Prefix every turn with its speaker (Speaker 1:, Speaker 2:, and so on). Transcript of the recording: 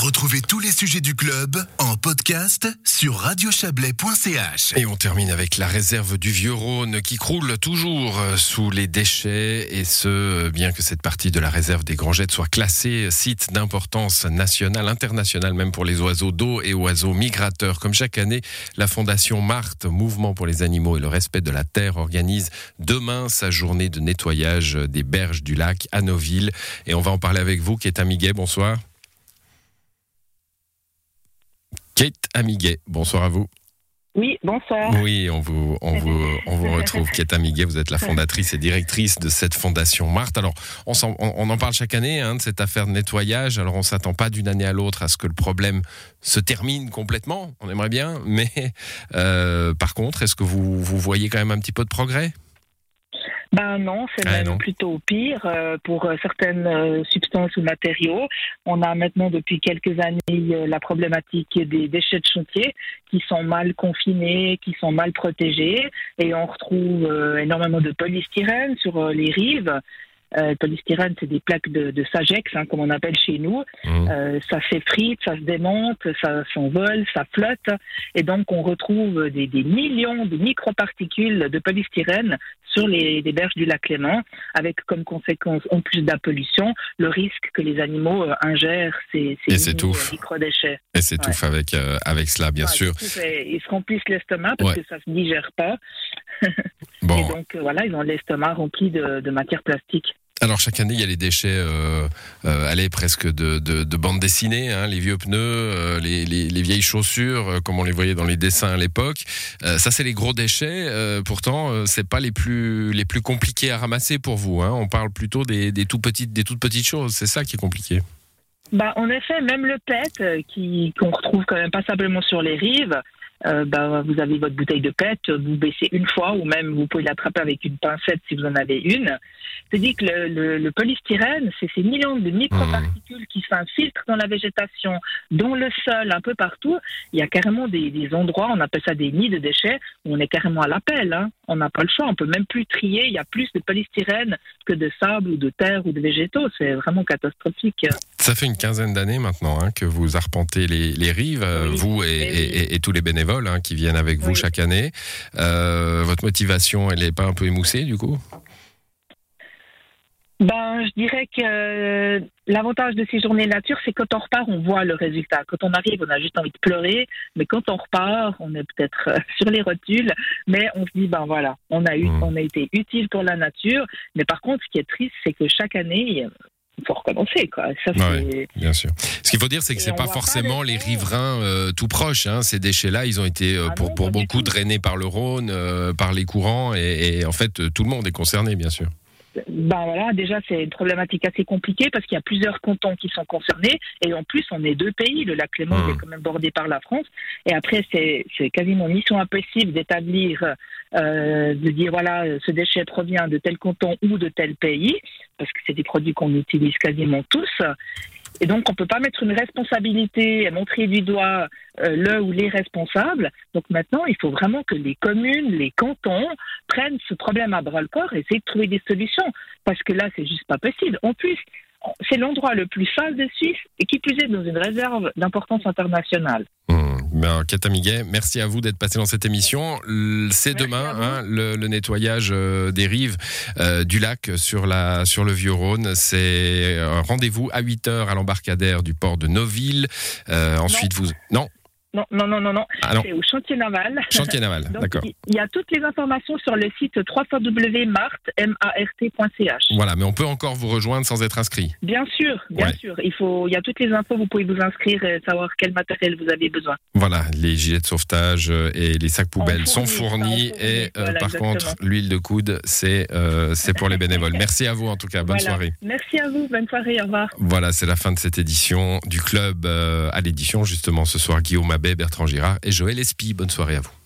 Speaker 1: Retrouvez tous les sujets du club en podcast sur radiochablais.ch.
Speaker 2: Et on termine avec la réserve du Vieux-Rhône qui croule toujours euh, sous les déchets et ce, bien que cette partie de la réserve des Grangettes soit classée site d'importance nationale, internationale même pour les oiseaux d'eau et oiseaux migrateurs. Comme chaque année, la Fondation Marthe, Mouvement pour les animaux et le respect de la terre, organise demain sa journée de nettoyage des berges du lac à Noville. Et on va en parler avec vous, Kate Amiguet. Bonsoir. Kate Amiguet, bonsoir à vous.
Speaker 3: Oui, bonsoir.
Speaker 2: Oui, on vous, on vous, on vous retrouve. Kate Amiguet, vous êtes la fondatrice et directrice de cette fondation Marthe. Alors, on, en parle chaque année hein, de cette affaire de nettoyage. Alors, on s'attend pas d'une année à l'autre à ce que le problème se termine complètement. On aimerait bien, mais euh, par contre, est-ce que vous, vous voyez quand même un petit peu de progrès?
Speaker 3: Ben non, c'est
Speaker 2: Ah,
Speaker 3: même
Speaker 2: non.
Speaker 3: plutôt pire euh, pour euh, certaines euh, substances ou matériaux. On a maintenant depuis quelques années euh, la problématique des déchets de chantier qui sont mal confinés, qui sont mal protégés, et on retrouve euh, énormément de polystyrène sur les rives. Euh, le polystyrène, c'est des plaques de, de Sagex, hein, comme on appelle chez nous.
Speaker 2: Mmh.
Speaker 3: Euh, ça s'effrite, ça se démonte, ça s'envole, ça flotte. Et donc, on retrouve des, des millions de microparticules de polystyrène sur les, les berges du lac Léman, avec comme conséquence, en plus de la pollution, le risque que les animaux euh, ingèrent ces, ces
Speaker 2: Et s'étouffent.
Speaker 3: microdéchets.
Speaker 2: Et s'étouffe avec, avec cela, bien
Speaker 3: Ouais,
Speaker 2: sûr.
Speaker 3: ils se- remplissent l'estomac parce
Speaker 2: Ouais.
Speaker 3: que ça se digère pas. Et
Speaker 2: Bon,
Speaker 3: donc, euh, voilà, ils ont l'estomac rempli de, de matière plastique.
Speaker 2: Alors chaque année, il y a les déchets, euh, euh, allez, presque de, de, de bande dessinée, hein, les vieux pneus, euh, les, les, les vieilles chaussures, euh, comme on les voyait dans les dessins à l'époque. Euh, ça, c'est les gros déchets. pourtant, c'est pas les plus les plus compliqués à ramasser pour vous. Hein. On parle plutôt des, tout petites des toutes petites choses. C'est ça qui est compliqué.
Speaker 3: Bah, en effet, même le PET, qui qu'on retrouve quand même pas simplement sur les rives, euh, bah, vous avez votre bouteille de PET, vous baissez une fois, ou même vous pouvez l'attraper avec une pincette si vous en avez une. C'est-à-dire que le, le, le polystyrène, c'est ces millions de microparticules qui s'infiltrent dans la végétation, dans le sol, un peu partout. Il y a carrément des, des endroits, on appelle ça des nids de déchets, où on est carrément à l'appel. Hein. On n'a pas le choix, on peut même plus trier. Il y a plus de polystyrène que de sable ou de terre ou de végétaux. C'est vraiment catastrophique.
Speaker 2: Ça fait une quinzaine d'années maintenant hein, que vous arpentez les, les rives, euh,
Speaker 3: Oui,
Speaker 2: vous et,
Speaker 3: eh oui.
Speaker 2: et- et- et tous les bénévoles hein, qui viennent avec vous chaque année. Euh, votre motivation, elle n'est pas un peu émoussée du coup?
Speaker 3: Ben, je dirais que euh, l'avantage de ces journées nature, c'est quand on repart, on voit le résultat. Quand on arrive, on a juste envie de pleurer, mais quand on repart, on est peut-être euh, sur les rotules, mais on se dit, ben voilà, on a, eu,
Speaker 2: Mm.
Speaker 3: on a été utile pour la nature. Mais par contre, ce qui est triste, c'est que chaque année, il faut recommencer, quoi. Ça.
Speaker 2: Bien sûr. Ce qu'il faut dire, c'est que c'est
Speaker 3: on
Speaker 2: pas forcément
Speaker 3: les
Speaker 2: riverains euh, tout proches. Hein. Ces déchets-là, ils ont été euh,
Speaker 3: Ah
Speaker 2: pour,
Speaker 3: non,
Speaker 2: pour beaucoup drainés par le Rhône, euh, par les courants, et, et en fait, tout le monde est concerné, bien sûr.
Speaker 3: Ben voilà, déjà c'est une problématique assez compliquée parce qu'il y a plusieurs cantons qui sont concernés et en plus on est deux pays, le lac Léman est quand même bordé par la France. Et après c'est c'est quasiment mission impossible d'établir, euh, de dire voilà ce déchet provient de tel canton ou de tel pays parce que c'est des produits qu'on utilise quasiment tous et donc on peut pas mettre une responsabilité, et montrer du doigt euh, le ou les responsables. Donc maintenant il faut vraiment que les communes, les cantons prennent ce problème à bras le corps et essayer de trouver des solutions. Parce que là, c'est juste pas possible. En plus, c'est l'endroit le plus sale de Suisse et qui plus est dans une réserve d'importance internationale.
Speaker 2: Hum. Ben, merci à vous d'être passé dans cette émission. C'est demain hein, le, le nettoyage euh, des rives euh, du lac sur, la, sur le Vieux-Rhône. C'est un rendez-vous à 8h à l'embarcadère du port de Noville. Euh, ensuite, vous... Non
Speaker 3: Non, non, non, non, non.
Speaker 2: Ah non,
Speaker 3: C'est au chantier naval.
Speaker 2: chantier naval, d'accord.
Speaker 3: il y a toutes les informations sur le site www.mart.ch.
Speaker 2: Voilà, mais on peut encore vous rejoindre sans être inscrit.
Speaker 3: Bien sûr, bien
Speaker 2: Ouais.
Speaker 3: sûr. Il faut, il y a toutes les infos. Vous pouvez vous inscrire et savoir quel matériel vous avez besoin.
Speaker 2: Voilà, les gilets de sauvetage euh, et les sacs poubelles sont
Speaker 3: fournis,
Speaker 2: et euh, par
Speaker 3: exactement.
Speaker 2: contre l'huile de coude c'est euh, c'est pour les bénévoles. Merci à vous en tout cas, bonne
Speaker 3: Voilà.
Speaker 2: soirée.
Speaker 3: Merci à vous. Bonne soirée. Au revoir.
Speaker 2: Voilà, c'est la fin de cette édition du club euh, à l'édition justement ce soir Guillaume Bertrand Girard et Joël Espy. Bonne soirée à vous.